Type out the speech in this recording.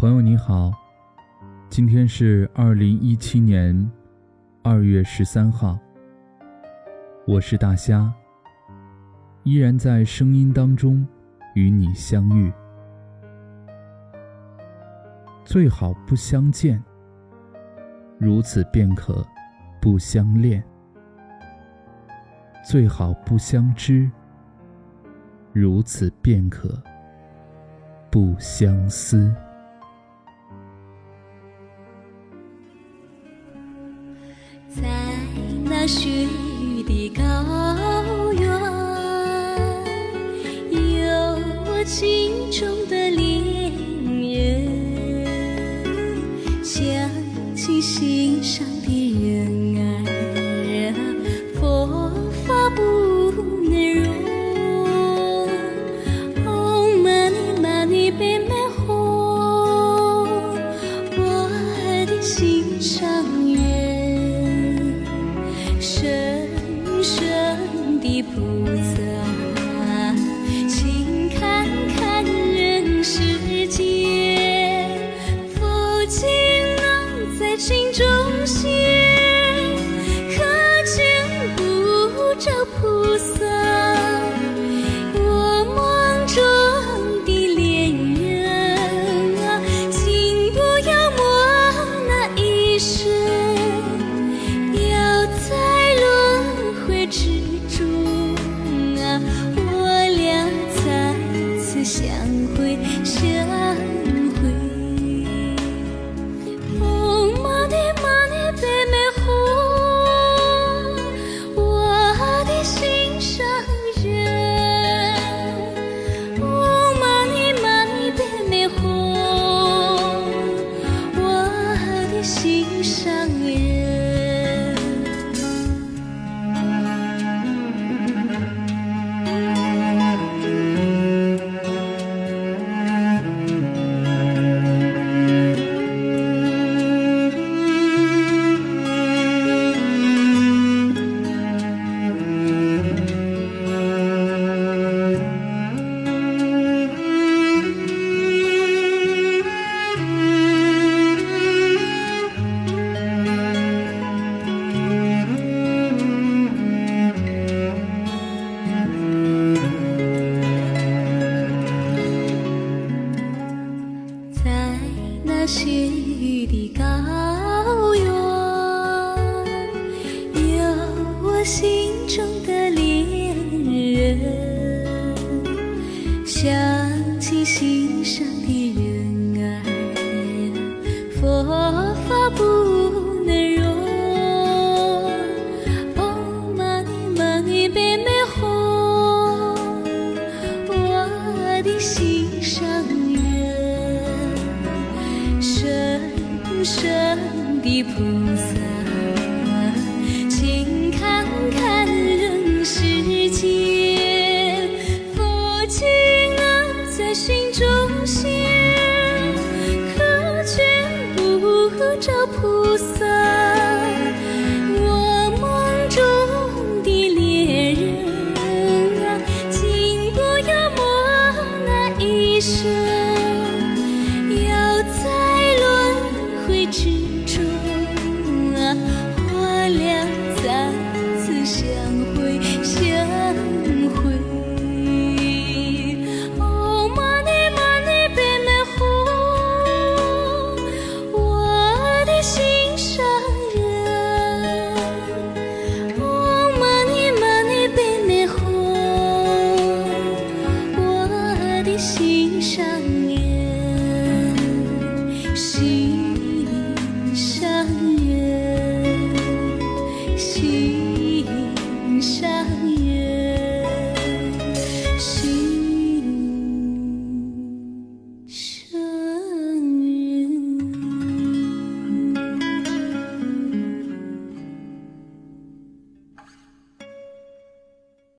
朋友你好，今天是二零一七年二月十三号，我是大虾，依然在声音当中与你相遇。最好不相见，如此便可不相恋；最好不相知，如此便可不相思。雪域的高原，有我心中的深的菩萨，请看看人世间，佛经能在心中相雪域的高原，有我心中的恋人，想起心上的人儿，佛法不能容。哦，money money baby 红，我的心圣的菩萨，请看看人世间，佛经啊在心中现，可见不照菩上